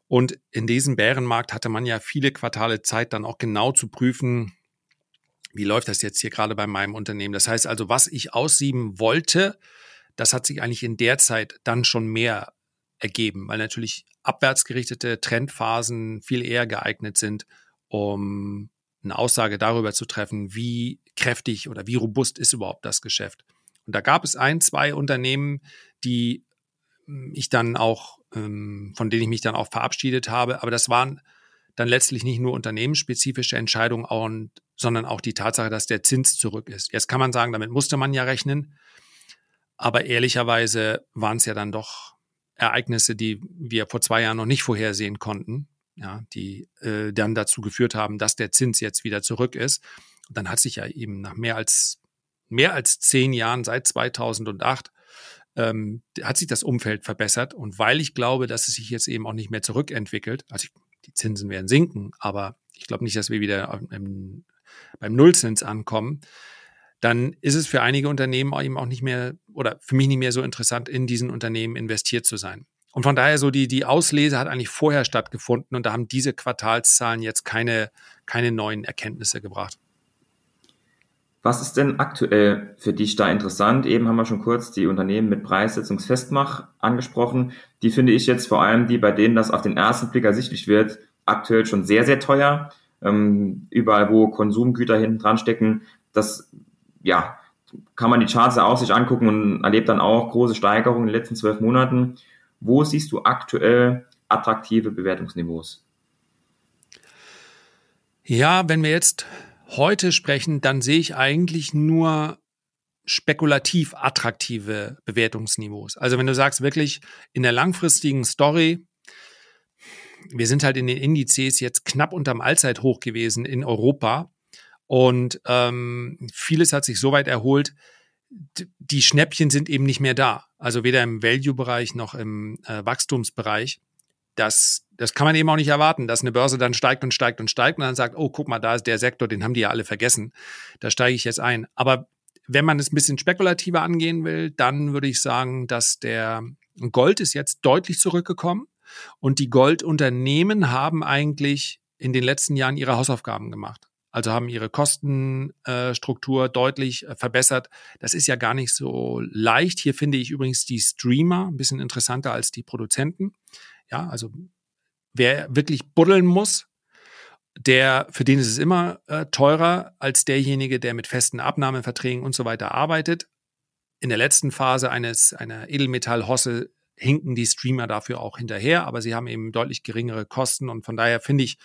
Und in diesem Bärenmarkt hatte man ja viele Quartale Zeit, dann auch genau zu prüfen, wie läuft das jetzt hier gerade bei meinem Unternehmen. Das heißt also, was ich aussieben wollte, das hat sich eigentlich in der Zeit dann schon mehr ergeben, weil natürlich abwärtsgerichtete Trendphasen viel eher geeignet sind, um eine Aussage darüber zu treffen, wie kräftig oder wie robust ist überhaupt das Geschäft. Und da gab es ein, zwei Unternehmen, die hm, ich dann auch, ähm, von denen ich mich dann auch verabschiedet habe. Aber das waren dann letztlich nicht nur unternehmensspezifische Entscheidungen, sondern auch die Tatsache, dass der Zins zurück ist. Jetzt kann man sagen, damit musste man ja rechnen. Aber ehrlicherweise waren es ja dann doch Ereignisse, die wir vor zwei Jahren noch nicht vorhersehen konnten ja, die äh, dann dazu geführt haben, dass der Zins jetzt wieder zurück ist. Und dann hat sich ja eben nach mehr als mehr als zehn Jahren seit 2008 ähm, hat sich das Umfeld verbessert. Und weil ich glaube, dass es sich jetzt eben auch nicht mehr zurückentwickelt, also die Zinsen werden sinken, aber ich glaube nicht, dass wir wieder im, beim Nullzins ankommen, dann ist es für einige Unternehmen eben auch nicht mehr oder für mich nicht mehr so interessant, in diesen Unternehmen investiert zu sein. Und von daher so die, die Auslese hat eigentlich vorher stattgefunden und da haben diese Quartalszahlen jetzt keine, keine neuen Erkenntnisse gebracht. Was ist denn aktuell für dich da interessant? Eben haben wir schon kurz die Unternehmen mit Preissetzungsfestmach angesprochen. Die finde ich jetzt vor allem die, bei denen das auf den ersten Blick ersichtlich wird, aktuell schon sehr, sehr teuer. Ähm, überall, wo Konsumgüter hinten dran stecken, das, ja, kann man die Charts auch sich angucken und erlebt dann auch große Steigerungen in den letzten zwölf Monaten. Wo siehst du aktuell attraktive Bewertungsniveaus? Ja, wenn wir jetzt heute sprechen, dann sehe ich eigentlich nur spekulativ attraktive Bewertungsniveaus. Also wenn du sagst, wirklich in der langfristigen Story, wir sind halt in den Indizes jetzt knapp unterm Allzeithoch gewesen in Europa und ähm, vieles hat sich so weit erholt, die Schnäppchen sind eben nicht mehr da. Also weder im Value-Bereich noch im äh, Wachstumsbereich. Das, das kann man eben auch nicht erwarten, dass eine Börse dann steigt und steigt und steigt und dann sagt, oh, guck mal, da ist der Sektor, den haben die ja alle vergessen. Da steige ich jetzt ein. Aber wenn man es ein bisschen spekulativer angehen will, dann würde ich sagen, dass der Gold ist jetzt deutlich zurückgekommen und die Goldunternehmen haben eigentlich in den letzten Jahren ihre Hausaufgaben gemacht. Also haben ihre Kostenstruktur deutlich äh, verbessert. Das ist ja gar nicht so leicht. Hier finde ich übrigens die Streamer ein bisschen interessanter als die Produzenten. Ja, also wer wirklich buddeln muss, der, für den ist es immer äh, teurer als derjenige, der mit festen Abnahmeverträgen und so weiter arbeitet. In der letzten Phase eines einer Edelmetallhosse hinken die Streamer dafür auch hinterher, aber sie haben eben deutlich geringere Kosten und von daher finde ich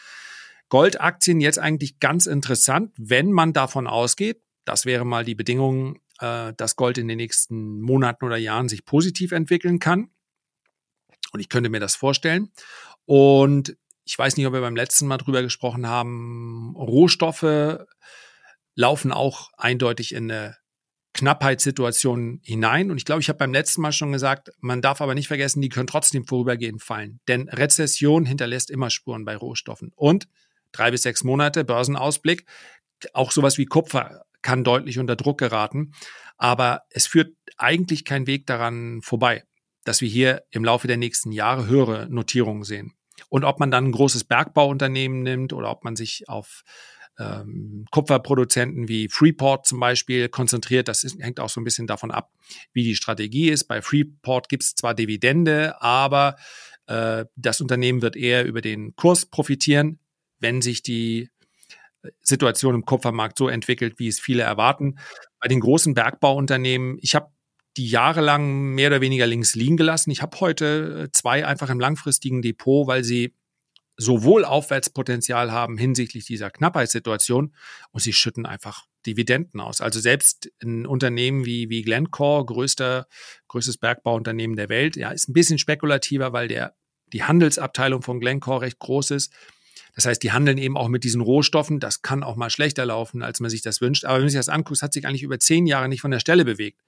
Goldaktien jetzt eigentlich ganz interessant, wenn man davon ausgeht, das wäre mal die Bedingung, äh, dass Gold in den nächsten Monaten oder Jahren sich positiv entwickeln kann. Und ich könnte mir das vorstellen. Und ich weiß nicht, ob wir beim letzten Mal drüber gesprochen haben, Rohstoffe laufen auch eindeutig in eine Knappheitssituation hinein. Und ich glaube, ich habe beim letzten Mal schon gesagt, man darf aber nicht vergessen, die können trotzdem vorübergehend fallen. Denn Rezession hinterlässt immer Spuren bei Rohstoffen. Und drei bis sechs Monate Börsenausblick, auch sowas wie Kupfer kann deutlich unter Druck geraten. Aber es führt eigentlich kein Weg daran vorbei, dass wir hier im Laufe der nächsten Jahre höhere Notierungen sehen. Und ob man dann ein großes Bergbauunternehmen nimmt oder ob man sich auf ähm, Kupferproduzenten wie Freeport zum Beispiel konzentriert, das ist, hängt auch so ein bisschen davon ab, wie die Strategie ist. Bei Freeport gibt es zwar Dividende, aber äh, das Unternehmen wird eher über den Kurs profitieren, wenn sich die Situation im Kupfermarkt so entwickelt, wie es viele erwarten. Bei den großen Bergbauunternehmen, ich habe die jahrelang mehr oder weniger links liegen gelassen. Ich habe heute äh, zwei einfach im langfristigen Depot, weil sie sowohl Aufwärtspotenzial haben hinsichtlich dieser Knappheitssituation und sie schütten einfach Dividenden aus. Also selbst ein Unternehmen wie, wie Glencore, größter, größtes Bergbauunternehmen der Welt, ja, ist ein bisschen spekulativer, weil der, die Handelsabteilung von Glencore recht groß ist. Das heißt, die handeln eben auch mit diesen Rohstoffen. Das kann auch mal schlechter laufen, als man sich das wünscht. Aber wenn man sich das anguckt, hat sich eigentlich über zehn Jahre nicht von der Stelle bewegt.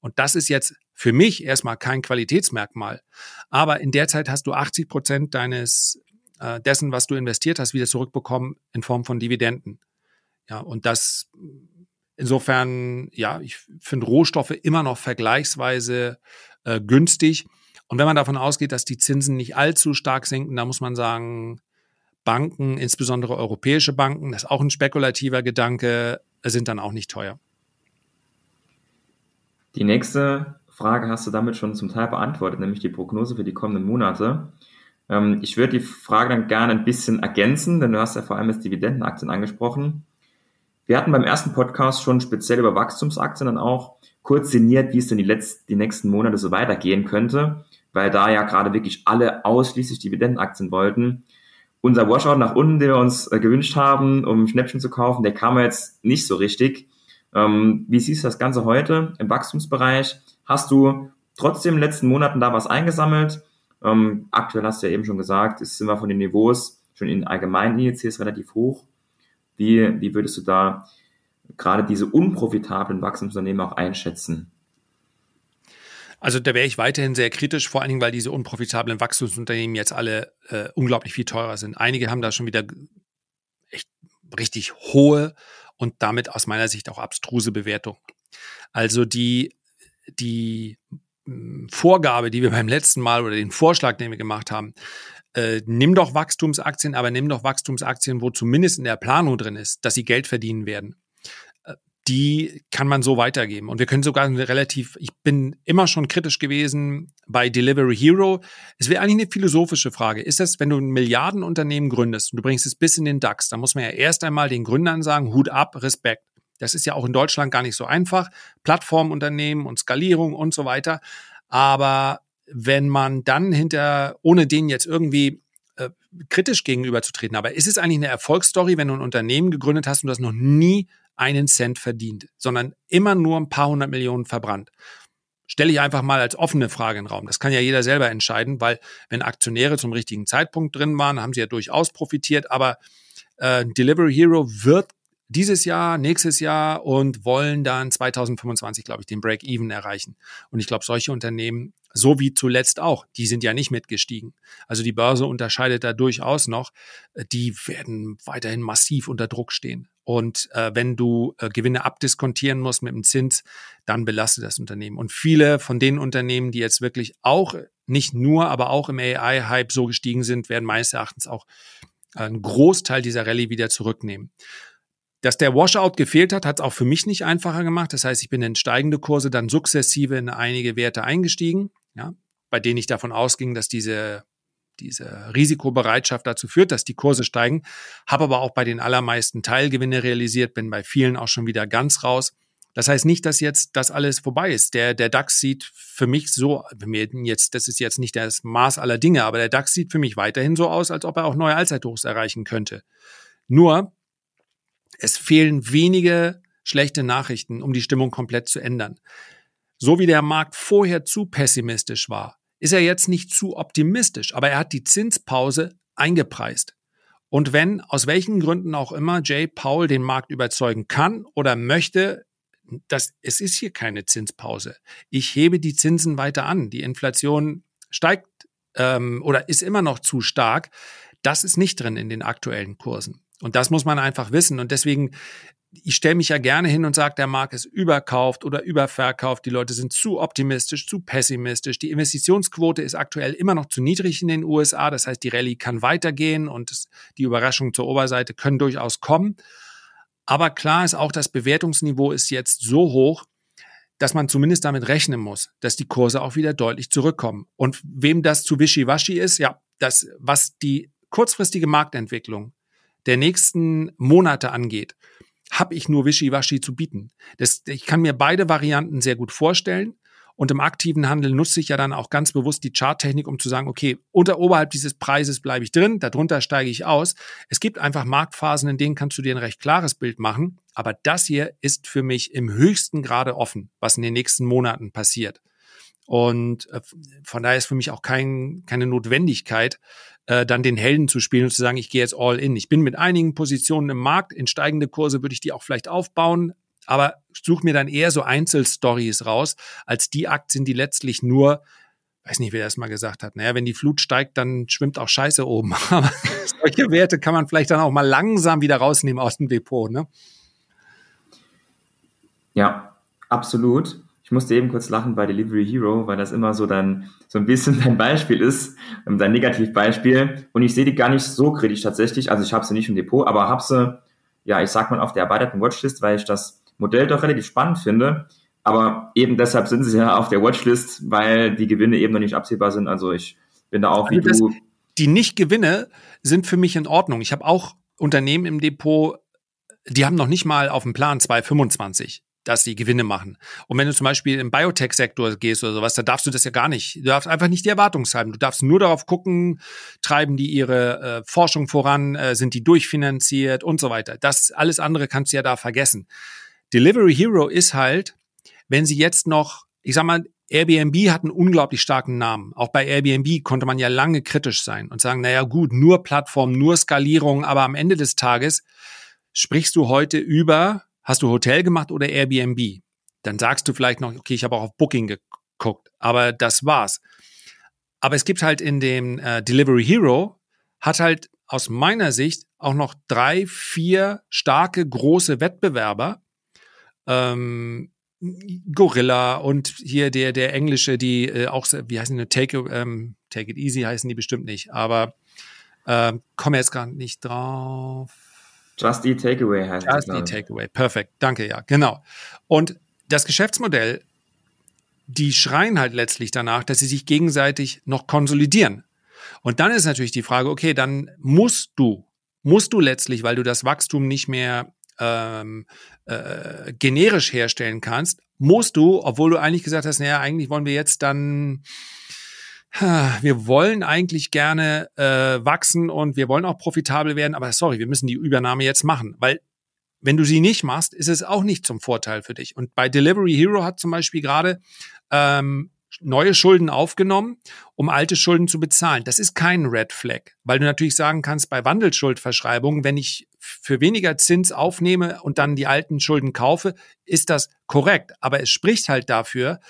Und das ist jetzt für mich erstmal kein Qualitätsmerkmal. Aber in der Zeit hast du 80 Prozent deines äh, dessen, was du investiert hast, wieder zurückbekommen in Form von Dividenden. Ja, und das insofern, ja, ich finde Rohstoffe immer noch vergleichsweise äh, günstig. Und wenn man davon ausgeht, dass die Zinsen nicht allzu stark sinken, da muss man sagen, Banken, insbesondere europäische Banken, das ist auch ein spekulativer Gedanke, sind dann auch nicht teuer. Die nächste Frage hast du damit schon zum Teil beantwortet, nämlich die Prognose für die kommenden Monate. Ähm, ich würde die Frage dann gerne ein bisschen ergänzen, denn du hast ja vor allem jetzt Dividendenaktien angesprochen. Wir hatten beim ersten Podcast schon speziell über Wachstumsaktien dann auch kurz sinniert, wie es denn die, letzten, die nächsten Monate so weitergehen könnte, weil da ja gerade wirklich alle ausschließlich Dividendenaktien wollten. Unser Washout nach unten, den wir uns äh, gewünscht haben, um Schnäppchen zu kaufen, der kam jetzt nicht so richtig. Ähm, wie siehst du das Ganze heute im Wachstumsbereich? Hast du trotzdem in den letzten Monaten da was eingesammelt? Ähm, aktuell hast du ja eben schon gesagt, sind wir von den Niveaus schon in allgemeinen Indizes relativ hoch. Wie, wie würdest du da gerade diese unprofitablen Wachstumsunternehmen auch einschätzen? Also da wäre ich weiterhin sehr kritisch, vor allen Dingen, weil diese unprofitablen Wachstumsunternehmen jetzt alle äh, unglaublich viel teurer sind. Einige haben da schon wieder echt richtig hohe und damit aus meiner Sicht auch abstruse Bewertung. Also die, die hm, Vorgabe, die wir beim letzten Mal oder den Vorschlag, den wir gemacht haben, äh, nimm doch Wachstumsaktien, aber nimm doch Wachstumsaktien, wo zumindest in der Planung drin ist, dass sie Geld verdienen werden die kann man so weitergeben. Und wir können sogar relativ, ich bin immer schon kritisch gewesen bei Delivery Hero. Es wäre eigentlich eine philosophische Frage. Ist das, wenn du ein Milliardenunternehmen gründest und du bringst es bis in den DAX, dann muss man ja erst einmal den Gründern sagen, Hut ab, Respekt. Das ist ja auch in Deutschland gar nicht so einfach. Plattformunternehmen und Skalierung und so weiter. Aber wenn man dann hinter, ohne denen jetzt irgendwie äh, kritisch gegenüberzutreten, aber ist es eigentlich eine Erfolgsstory, wenn du ein Unternehmen gegründet hast und das noch nie einen Cent verdient, sondern immer nur ein paar hundert Millionen verbrannt. Stelle ich einfach mal als offene Frage in den Raum. Das kann ja jeder selber entscheiden, weil wenn Aktionäre zum richtigen Zeitpunkt drin waren, haben sie ja durchaus profitiert, aber äh, Delivery Hero wird dieses Jahr, nächstes Jahr und wollen dann 2025, glaube ich, den Break-Even erreichen. Und ich glaube, solche Unternehmen, so wie zuletzt auch, die sind ja nicht mitgestiegen. Also die Börse unterscheidet da durchaus noch. Die werden weiterhin massiv unter Druck stehen. Und äh, wenn du äh, Gewinne abdiskontieren musst mit dem Zins, dann belastet das Unternehmen. Und viele von den Unternehmen, die jetzt wirklich auch nicht nur, aber auch im AI-Hype so gestiegen sind, werden meines Erachtens auch einen Großteil dieser Rallye wieder zurücknehmen. Dass der Washout gefehlt hat, hat es auch für mich nicht einfacher gemacht. Das heißt, ich bin in steigende Kurse dann sukzessive in einige Werte eingestiegen, ja, bei denen ich davon ausging, dass diese, diese Risikobereitschaft dazu führt, dass die Kurse steigen. Habe aber auch bei den allermeisten Teilgewinne realisiert, bin bei vielen auch schon wieder ganz raus. Das heißt nicht, dass jetzt das alles vorbei ist. Der, der DAX sieht für mich so, jetzt, das ist jetzt nicht das Maß aller Dinge, aber der DAX sieht für mich weiterhin so aus, als ob er auch neue Allzeithochs erreichen könnte. Nur, es fehlen wenige schlechte Nachrichten, um die Stimmung komplett zu ändern. So wie der Markt vorher zu pessimistisch war, ist er jetzt nicht zu optimistisch, aber er hat die Zinspause eingepreist. Und wenn, aus welchen Gründen auch immer, Jay Paul den Markt überzeugen kann oder möchte, dass es ist hier keine Zinspause. Ich hebe die Zinsen weiter an. Die Inflation steigt ähm, oder ist immer noch zu stark. Das ist nicht drin in den aktuellen Kursen. Und das muss man einfach wissen. Und deswegen, ich stelle mich ja gerne hin und sage, der Markt ist überkauft oder überverkauft. Die Leute sind zu optimistisch, zu pessimistisch. Die Investitionsquote ist aktuell immer noch zu niedrig in den USA. Das heißt, die Rallye kann weitergehen und die Überraschungen zur Oberseite können durchaus kommen. Aber klar ist auch, das Bewertungsniveau ist jetzt so hoch, dass man zumindest damit rechnen muss, dass die Kurse auch wieder deutlich zurückkommen. Und wem das zu wischiwaschi ist, ja, das, was die kurzfristige Marktentwicklung der nächsten Monate angeht, habe ich nur Wischiwaschi zu bieten. Das, ich kann mir beide Varianten sehr gut vorstellen. Und im aktiven Handel nutze ich ja dann auch ganz bewusst die Charttechnik, um zu sagen, okay, unter oberhalb dieses Preises bleibe ich drin, darunter steige ich aus. Es gibt einfach Marktphasen, in denen kannst du dir ein recht klares Bild machen. Aber das hier ist für mich im höchsten Grade offen, was in den nächsten Monaten passiert. Und äh, von daher ist für mich auch kein, keine Notwendigkeit, äh, dann den Helden zu spielen und zu sagen, ich gehe jetzt all in. Ich bin mit einigen Positionen im Markt, in steigende Kurse würde ich die auch vielleicht aufbauen, aber suche mir dann eher so Einzelstories raus, als die Aktien, die letztlich nur weiß nicht, wer das mal gesagt hat. Naja, wenn die Flut steigt, dann schwimmt auch Scheiße oben. Aber solche Werte kann man vielleicht dann auch mal langsam wieder rausnehmen aus dem Depot, ne? Ja, absolut. Ich musste eben kurz lachen bei Delivery Hero, weil das immer so dein, so ein bisschen dein Beispiel ist, ähm, dein Negativbeispiel. Und ich sehe die gar nicht so kritisch tatsächlich. Also ich habe sie nicht im Depot, aber habe sie, ja, ich sag mal auf der erweiterten Watchlist, weil ich das Modell doch relativ spannend finde. Aber eben deshalb sind sie ja auf der Watchlist, weil die Gewinne eben noch nicht absehbar sind. Also ich bin da auch wie also du. Die Nicht-Gewinne sind für mich in Ordnung. Ich habe auch Unternehmen im Depot, die haben noch nicht mal auf dem Plan 225 dass sie Gewinne machen. Und wenn du zum Beispiel im Biotech-Sektor gehst oder sowas, da darfst du das ja gar nicht. Du darfst einfach nicht die Erwartungshaltung. Du darfst nur darauf gucken, treiben die ihre äh, Forschung voran, äh, sind die durchfinanziert und so weiter. Das alles andere kannst du ja da vergessen. Delivery Hero ist halt, wenn sie jetzt noch, ich sag mal, Airbnb hat einen unglaublich starken Namen. Auch bei Airbnb konnte man ja lange kritisch sein und sagen, naja gut, nur Plattform, nur Skalierung, aber am Ende des Tages sprichst du heute über, hast du Hotel gemacht oder Airbnb? Dann sagst du vielleicht noch, okay, ich habe auch auf Booking geguckt, aber das war's. Aber es gibt halt in dem äh, Delivery Hero, hat halt aus meiner Sicht auch noch drei, vier starke, große Wettbewerber, ähm, Gorilla und hier der der englische, die äh, auch wie heißen die Take ähm, Take it easy heißen die bestimmt nicht, aber äh, komme jetzt gar nicht drauf. Just Eat Takeaway heißt Just Eat Takeaway, perfekt, danke ja, genau. Und das Geschäftsmodell, die schreien halt letztlich danach, dass sie sich gegenseitig noch konsolidieren. Und dann ist natürlich die Frage, okay, dann musst du, musst du letztlich, weil du das Wachstum nicht mehr ähm, äh, generisch herstellen kannst, musst du, obwohl du eigentlich gesagt hast, naja, eigentlich wollen wir jetzt dann wir wollen eigentlich gerne äh, wachsen und wir wollen auch profitabel werden, aber sorry, wir müssen die Übernahme jetzt machen, weil wenn du sie nicht machst, ist es auch nicht zum Vorteil für dich. Und bei Delivery Hero hat zum Beispiel gerade ähm, neue Schulden aufgenommen, um alte Schulden zu bezahlen. Das ist kein Red Flag, weil du natürlich sagen kannst, bei Wandelschuldverschreibungen, wenn ich für weniger Zins aufnehme und dann die alten Schulden kaufe, ist das korrekt. Aber es spricht halt dafür,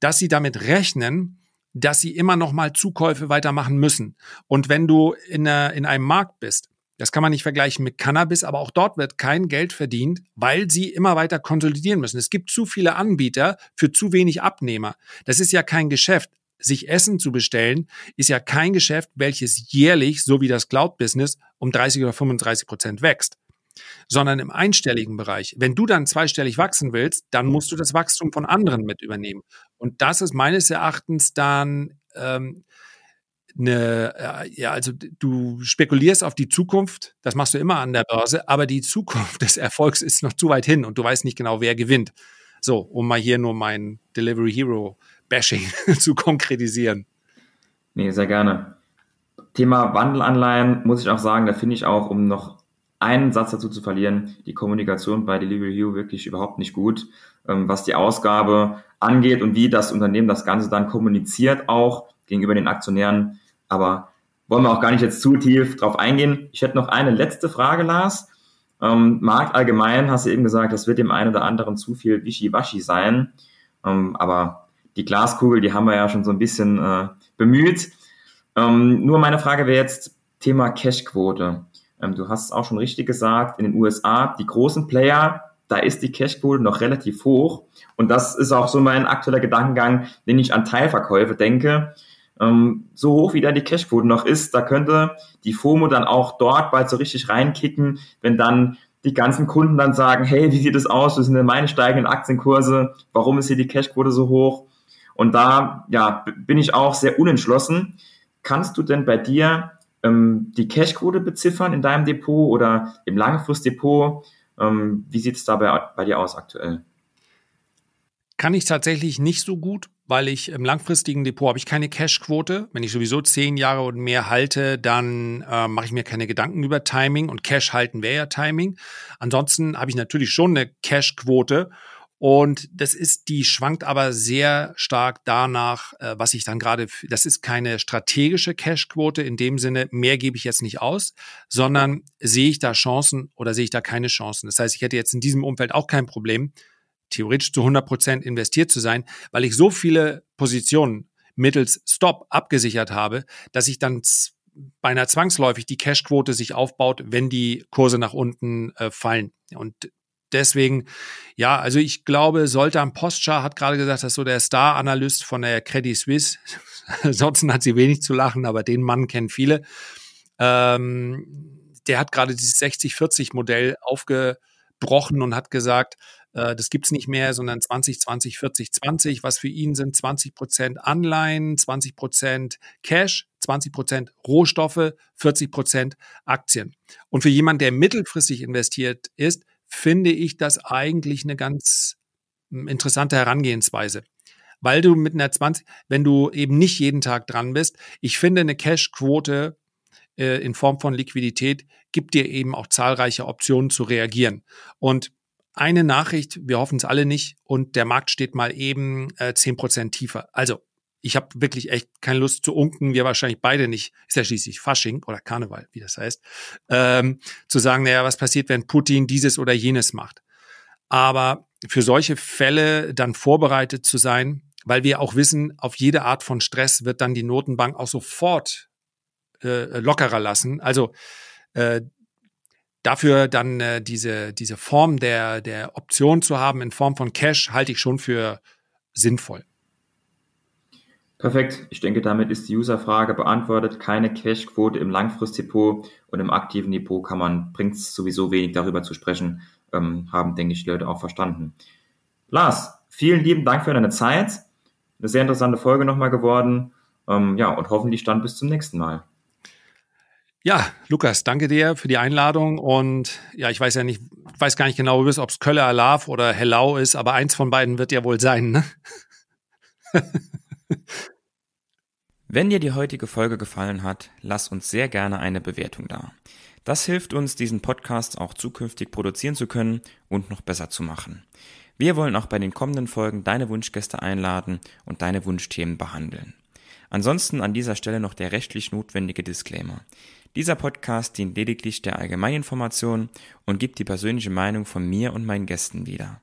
dass sie damit rechnen, dass sie immer noch mal Zukäufe weitermachen müssen. Und wenn du in, einer, in einem Markt bist, das kann man nicht vergleichen mit Cannabis, aber auch dort wird kein Geld verdient, weil sie immer weiter konsolidieren müssen. Es gibt zu viele Anbieter für zu wenig Abnehmer. Das ist ja kein Geschäft. Sich Essen zu bestellen, ist ja kein Geschäft, welches jährlich, so wie das Cloud-Business, um 30 oder 35 Prozent wächst sondern im einstelligen Bereich. Wenn du dann zweistellig wachsen willst, dann musst du das Wachstum von anderen mit übernehmen. Und das ist meines Erachtens dann ähm, eine, äh, ja, also du spekulierst auf die Zukunft, das machst du immer an der Börse, aber die Zukunft des Erfolgs ist noch zu weit hin und du weißt nicht genau, wer gewinnt. So, um mal hier nur mein Delivery Hero Bashing zu konkretisieren. Nee, sehr gerne. Thema Wandelanleihen muss ich auch sagen, da finde ich auch, um noch einen Satz dazu zu verlieren, die Kommunikation bei Delivery Hero wirklich überhaupt nicht gut, ähm, was die Ausgabe angeht und wie das Unternehmen das Ganze dann kommuniziert auch gegenüber den Aktionären aber wollen wir auch gar nicht jetzt zu tief drauf eingehen. Ich hätte noch eine letzte Frage, Lars. Ähm, Markt allgemein, hast du eben gesagt, das wird dem einen oder anderen zu viel Wischiwaschi sein. Ähm, aber die Glaskugel, die haben wir ja schon so ein bisschen äh, bemüht. Ähm, nur meine Frage wäre jetzt Thema Cashquote. Ähm, du hast es auch schon richtig gesagt, in den USA, die großen Player, da ist die Cashquote noch relativ hoch. Und das ist auch so mein aktueller Gedankengang, den ich an Teilverkäufe denke ähm, so hoch wie da die Cashquote noch ist, da könnte die FOMO dann auch dort bald so richtig reinkicken, wenn dann die ganzen Kunden dann sagen, hey, wie sieht es aus? Das sind denn meine steigenden Aktienkurse? Warum ist hier die Cashquote so hoch? Und da, ja, bin ich auch sehr unentschlossen. Kannst du denn bei dir ähm, die Cashquote beziffern in deinem Depot oder im Langfristdepot? Ähm, wie sieht es da bei, bei dir aus aktuell? Kann ich tatsächlich nicht so gut, weil ich im langfristigen Depot habe ich keine Cash-Quote. Wenn ich sowieso zehn Jahre und mehr halte, dann äh, mache ich mir keine Gedanken über Timing und Cash halten wäre ja Timing. Ansonsten habe ich natürlich schon eine Cash-Quote und das ist, die schwankt aber sehr stark danach, äh, was ich dann gerade, das ist keine strategische Cash-Quote in dem Sinne, mehr gebe ich jetzt nicht aus, sondern sehe ich da Chancen oder sehe ich da keine Chancen. Das heißt, ich hätte jetzt in diesem Umfeld auch kein Problem, theoretisch zu 100 Prozent investiert zu sein, weil ich so viele Positionen mittels Stop abgesichert habe, dass ich dann beinahe zwangsläufig die Cashquote sich aufbaut, wenn die Kurse nach unten äh, fallen. Und deswegen, ja, also ich glaube, Soltan Postschar hat gerade gesagt, dass so der Star-Analyst von der Credit Suisse, ansonsten hat sie wenig zu lachen, aber den Mann kennen viele, ähm, der hat gerade dieses 60-40-Modell aufgebrochen und hat gesagt, äh, das gibt's nicht mehr, sondern 20, 20, 40, 20. Was für ihn sind 20 Prozent Anleihen, 20 Prozent Cash, 20 Prozent Rohstoffe, 40 Prozent Aktien. Und für jemanden, der mittelfristig investiert ist, finde ich das eigentlich eine ganz hm, interessante Herangehensweise. Weil du mit einer 20, wenn du eben nicht jeden Tag dran bist, ich finde eine Cash-Quote äh, in Form von Liquidität gibt dir eben auch zahlreiche Optionen zu reagieren. Und eine Nachricht, wir hoffen es alle nicht, und der Markt steht mal eben äh, zehn äh, Prozent tiefer. Also, ich habe wirklich echt keine Lust zu unken, wir wahrscheinlich beide nicht, ist ja schließlich Fasching oder Karneval, wie das heißt, ähm, zu sagen, naja, was passiert, wenn Putin dieses oder jenes macht. Aber für solche Fälle dann vorbereitet zu sein, weil wir auch wissen, auf jede Art von Stress wird dann die Notenbank auch sofort äh, lockerer lassen. Also äh, Dafür dann äh, diese, diese Form der, der Option zu haben in Form von Cash halte ich schon für sinnvoll. Perfekt. Ich denke, damit ist die Userfrage beantwortet. Keine Cashquote im Langfristdepot und im aktiven Depot kann man, bringt es sowieso wenig darüber zu sprechen, ähm, haben, denke ich, die Leute auch verstanden. Lars, vielen lieben Dank für deine Zeit. Eine sehr interessante Folge nochmal geworden. Ähm, ja, und hoffentlich dann bis zum nächsten Mal. Ja, Lukas, danke dir für die Einladung und ja, ich weiß ja nicht, weiß gar nicht genau, ob es Kölle Alarv oder Hellau ist, aber eins von beiden wird ja wohl sein, ne? Wenn dir die heutige Folge gefallen hat, lass uns sehr gerne eine Bewertung da. Das hilft uns, diesen Podcast auch zukünftig produzieren zu können und noch besser zu machen. Wir wollen auch bei den kommenden Folgen deine Wunschgäste einladen und deine Wunschthemen behandeln. Ansonsten an dieser Stelle noch der rechtlich notwendige Disclaimer. Dieser Podcast dient lediglich der Allgemeininformation und gibt die persönliche Meinung von mir und meinen Gästen wieder.